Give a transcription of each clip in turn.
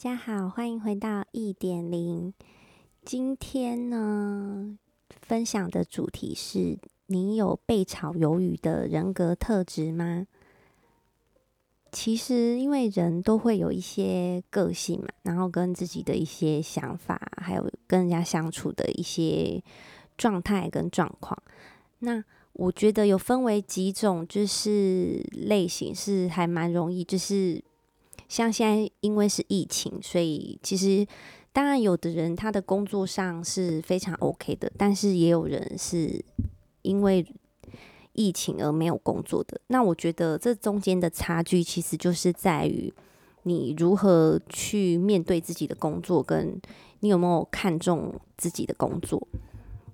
大家好，欢迎回到一点零。今天呢，分享的主题是：你有被炒鱿鱼的人格特质吗？其实，因为人都会有一些个性嘛，然后跟自己的一些想法，还有跟人家相处的一些状态跟状况。那我觉得有分为几种，就是类型是还蛮容易，就是。像现在因为是疫情，所以其实当然有的人他的工作上是非常 OK 的，但是也有人是因为疫情而没有工作的。那我觉得这中间的差距其实就是在于你如何去面对自己的工作，跟你有没有看重自己的工作。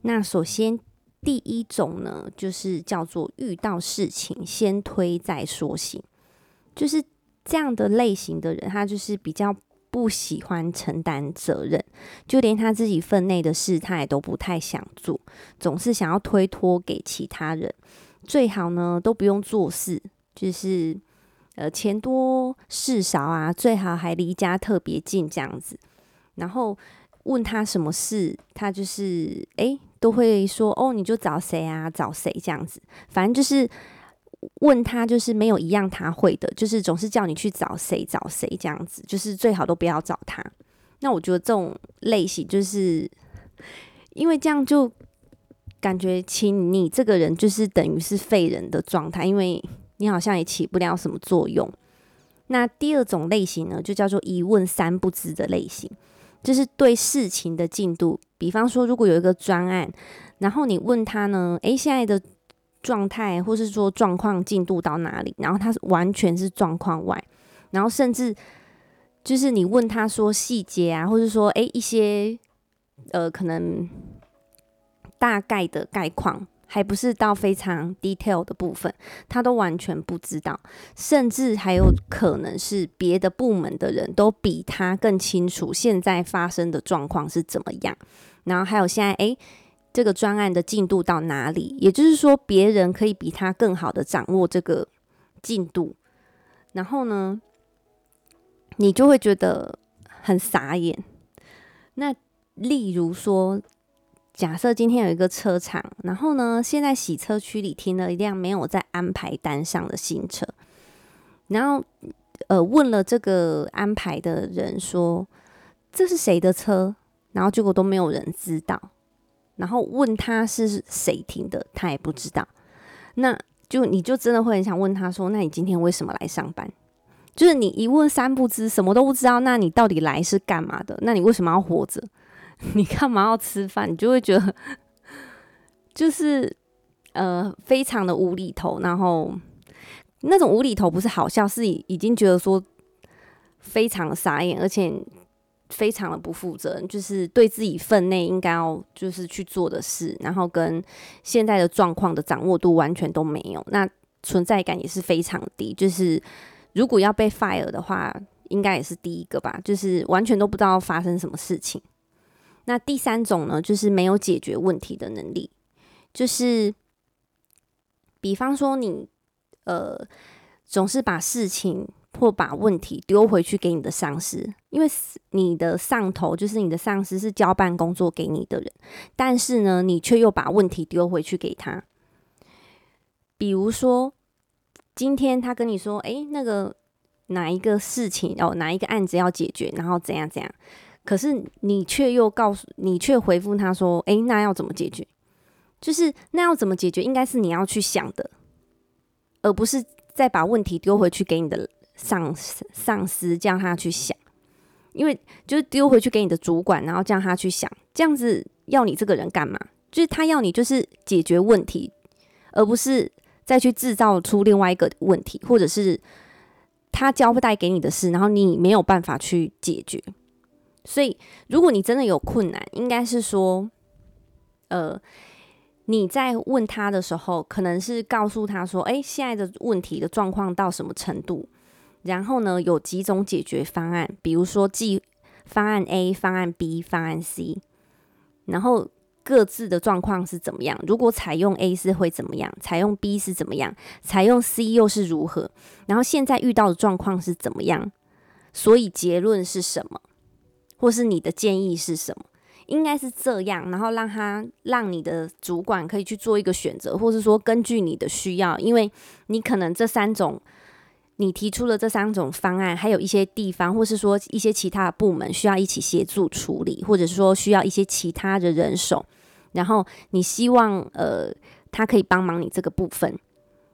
那首先第一种呢，就是叫做遇到事情先推再说型，就是。这样的类型的人，他就是比较不喜欢承担责任，就连他自己分内的事，他也都不太想做，总是想要推脱给其他人。最好呢，都不用做事，就是呃钱多事少啊，最好还离家特别近这样子。然后问他什么事，他就是诶都会说哦，你就找谁啊，找谁这样子，反正就是。问他就是没有一样他会的，就是总是叫你去找谁找谁这样子，就是最好都不要找他。那我觉得这种类型就是因为这样就感觉请你这个人就是等于是废人的状态，因为你好像也起不了什么作用。那第二种类型呢，就叫做一问三不知的类型，就是对事情的进度，比方说如果有一个专案，然后你问他呢，诶，现在的。状态，或是说状况进度到哪里，然后他是完全是状况外，然后甚至就是你问他说细节啊，或是说诶一些呃可能大概的概况，还不是到非常 detail 的部分，他都完全不知道，甚至还有可能是别的部门的人都比他更清楚现在发生的状况是怎么样，然后还有现在诶。这个专案的进度到哪里？也就是说，别人可以比他更好的掌握这个进度，然后呢，你就会觉得很傻眼。那例如说，假设今天有一个车厂，然后呢，现在洗车区里停了一辆没有在安排单上的新车，然后呃问了这个安排的人说，这是谁的车？然后结果都没有人知道。然后问他是谁停的，他也不知道。那就你就真的会很想问他说：“那你今天为什么来上班？”就是你一问三不知，什么都不知道。那你到底来是干嘛的？那你为什么要活着？你干嘛要吃饭？你就会觉得 就是呃，非常的无厘头。然后那种无厘头不是好笑，是已经觉得说非常傻眼，而且。非常的不负责任，就是对自己分内应该要就是去做的事，然后跟现在的状况的掌握度完全都没有，那存在感也是非常低。就是如果要被 fire 的话，应该也是第一个吧，就是完全都不知道发生什么事情。那第三种呢，就是没有解决问题的能力，就是比方说你呃总是把事情。或把问题丢回去给你的上司，因为你的上头就是你的上司是交办工作给你的人，但是呢，你却又把问题丢回去给他。比如说，今天他跟你说：“诶，那个哪一个事情哦，哪一个案子要解决，然后怎样怎样。”可是你却又告诉你却回复他说：“诶，那要怎么解决？就是那要怎么解决，应该是你要去想的，而不是再把问题丢回去给你的。”上上司叫他去想，因为就是丢回去给你的主管，然后叫他去想，这样子要你这个人干嘛？就是他要你就是解决问题，而不是再去制造出另外一个问题，或者是他交代给你的事，然后你没有办法去解决。所以，如果你真的有困难，应该是说，呃，你在问他的时候，可能是告诉他说：“诶，现在的问题的状况到什么程度？”然后呢，有几种解决方案，比如说计方案 A、方案 B、方案 C，然后各自的状况是怎么样？如果采用 A 是会怎么样？采用 B 是怎么样？采用 C 又是如何？然后现在遇到的状况是怎么样？所以结论是什么，或是你的建议是什么？应该是这样，然后让他让你的主管可以去做一个选择，或是说根据你的需要，因为你可能这三种你提出了这三种方案，还有一些地方，或是说一些其他的部门需要一起协助处理，或者是说需要一些其他的人手，然后你希望呃他可以帮忙你这个部分，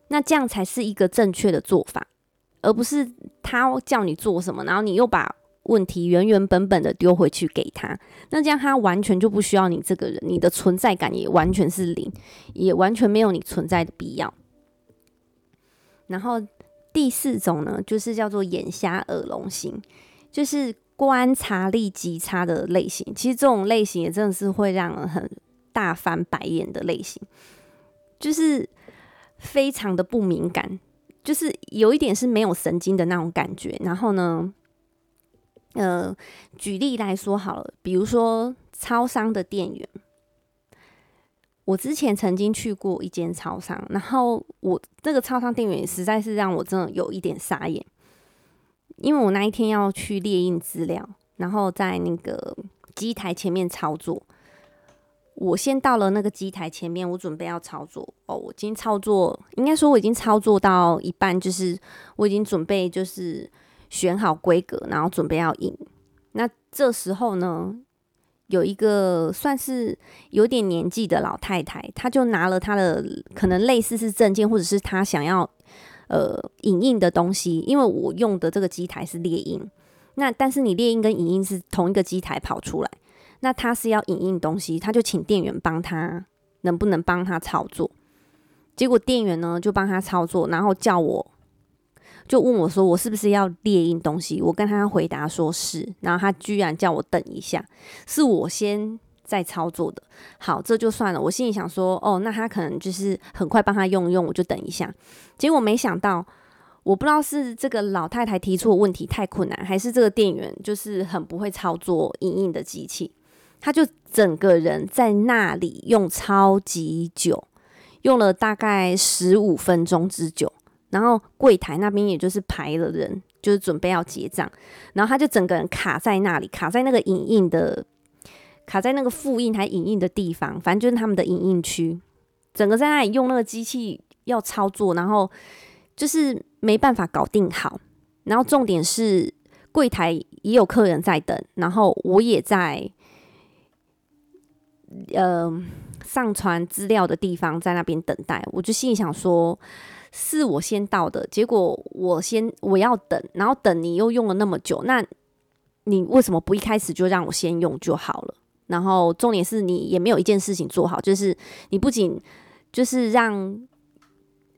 那这样才是一个正确的做法，而不是他叫你做什么，然后你又把。问题原原本本的丢回去给他，那这样他完全就不需要你这个人，你的存在感也完全是零，也完全没有你存在的必要。然后第四种呢，就是叫做眼瞎耳聋型，就是观察力极差的类型。其实这种类型也真的是会让人很大翻白眼的类型，就是非常的不敏感，就是有一点是没有神经的那种感觉。然后呢，呃，举例来说好了，比如说超商的店员，我之前曾经去过一间超商，然后我这个超商店员实在是让我真的有一点傻眼，因为我那一天要去列印资料，然后在那个机台前面操作，我先到了那个机台前面，我准备要操作哦，我已经操作，应该说我已经操作到一半，就是我已经准备就是。选好规格，然后准备要印。那这时候呢，有一个算是有点年纪的老太太，她就拿了她的可能类似是证件，或者是她想要呃影印的东西。因为我用的这个机台是列印，那但是你列印跟影印是同一个机台跑出来。那她是要影印东西，她就请店员帮她，能不能帮她操作？结果店员呢就帮她操作，然后叫我。就问我说：“我是不是要列印东西？”我跟他回答说是，然后他居然叫我等一下，是我先在操作的。好，这就算了。我心里想说：“哦，那他可能就是很快帮他用用，我就等一下。”结果没想到，我不知道是这个老太太提出的问题太困难，还是这个店员就是很不会操作影印的机器，他就整个人在那里用超级久，用了大概十五分钟之久。然后柜台那边也就是排了人，就是准备要结账，然后他就整个人卡在那里，卡在那个影印的，卡在那个复印还影印的地方，反正就是他们的影印区，整个在那里用那个机器要操作，然后就是没办法搞定好。然后重点是柜台也有客人在等，然后我也在，呃，上传资料的地方在那边等待，我就心里想说。是我先到的，结果我先我要等，然后等你又用了那么久，那你为什么不一开始就让我先用就好了？然后重点是你也没有一件事情做好，就是你不仅就是让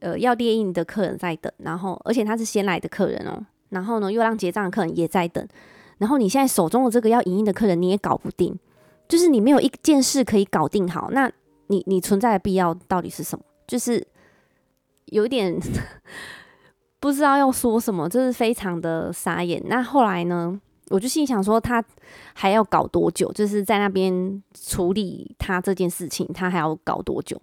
呃要列印的客人在等，然后而且他是先来的客人哦，然后呢又让结账的客人也在等，然后你现在手中的这个要影印的客人你也搞不定，就是你没有一件事可以搞定好，那你你存在的必要到底是什么？就是。有点不知道要说什么，就是非常的傻眼。那后来呢，我就心想说，他还要搞多久？就是在那边处理他这件事情，他还要搞多久？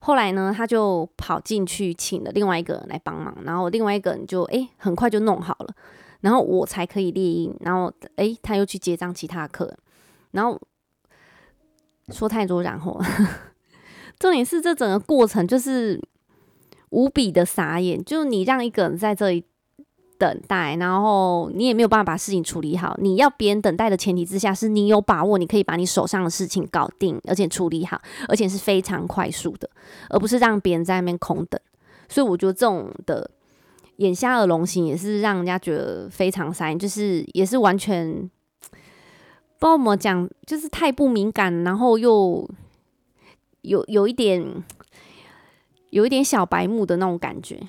后来呢，他就跑进去请了另外一个人来帮忙，然后另外一个人就诶很快就弄好了，然后我才可以列印。然后诶他又去结账其他客人，然后说太多，然后 重点是这整个过程就是。无比的傻眼，就是你让一个人在这里等待，然后你也没有办法把事情处理好。你要别人等待的前提之下，是你有把握，你可以把你手上的事情搞定，而且处理好，而且是非常快速的，而不是让别人在那边空等。所以我觉得这种的眼瞎耳聋型也是让人家觉得非常傻眼，就是也是完全不知道怎么讲，就是太不敏感，然后又有有一点。有一点小白目的那种感觉。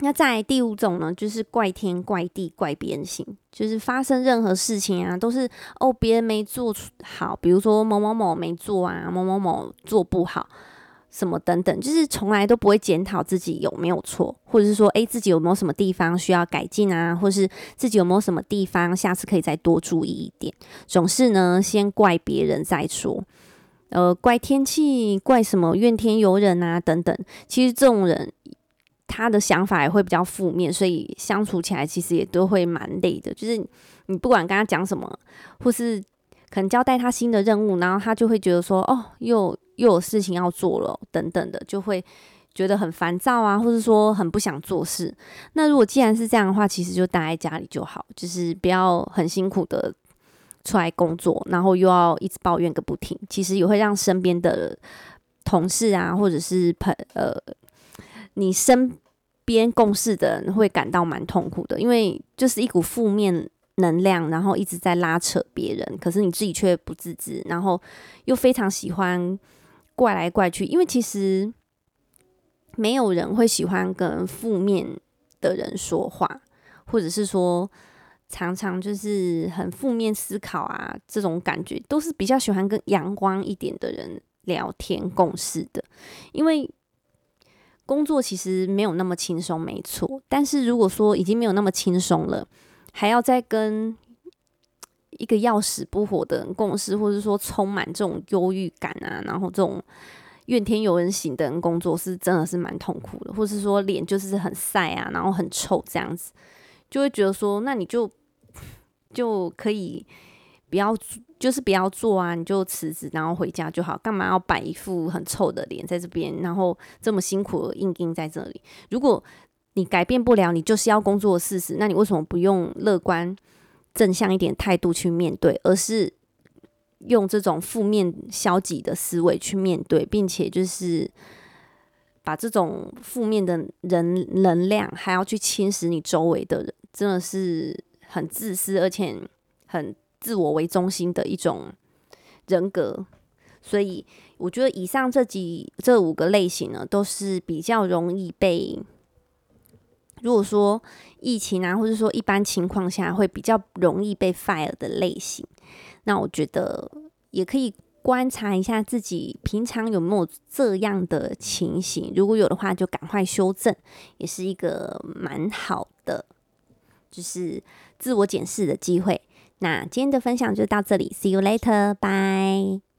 那在第五种呢，就是怪天怪地怪别人型，就是发生任何事情啊，都是哦别人没做好，比如说某某某没做啊，某某某做不好，什么等等，就是从来都不会检讨自己有没有错，或者是说诶自己有没有什么地方需要改进啊，或是自己有没有什么地方下次可以再多注意一点，总是呢先怪别人再说。呃，怪天气，怪什么怨天尤人啊，等等。其实这种人他的想法也会比较负面，所以相处起来其实也都会蛮累的。就是你不管跟他讲什么，或是可能交代他新的任务，然后他就会觉得说，哦，又又有事情要做了，等等的，就会觉得很烦躁啊，或者说很不想做事。那如果既然是这样的话，其实就待在家里就好，就是不要很辛苦的出来工作，然后又要一直抱怨个不停，其实也会让身边的同事啊，或者是朋呃，你身边共事的人会感到蛮痛苦的，因为就是一股负面能量，然后一直在拉扯别人，可是你自己却不自知，然后又非常喜欢怪来怪去，因为其实没有人会喜欢跟负面的人说话，或者是说常常就是很负面思考啊，这种感觉都是比较喜欢跟阳光一点的人聊天共事的，因为工作其实没有那么轻松，没错。但是如果说已经没有那么轻松了，还要再跟一个要死不活的人共事，或者说充满这种忧郁感啊，然后这种怨天尤人型的人工作，是真的是蛮痛苦的。或是说脸就是很晒啊，然后很臭这样子，就会觉得说，那你就就可以不要。就是不要做啊，你就辞职，然后回家就好。干嘛要摆一副很臭的脸在这边，然后这么辛苦硬硬在这里？如果你改变不了，你就是要工作的事实，那你为什么不用乐观正向一点态度去面对，而是用这种负面消极的思维去面对，并且就是把这种负面的人能量还要去侵蚀你周围的人，真的是很自私，而且很。自我为中心的一种人格，所以我觉得以上这几这五个类型呢，都是比较容易被，如果说疫情啊，或者说一般情况下会比较容易被 fire 的类型。那我觉得也可以观察一下自己平常有没有这样的情形，如果有的话，就赶快修正，也是一个蛮好，就是自我检视的机会。那今天的分享就到这里，See you later，bye。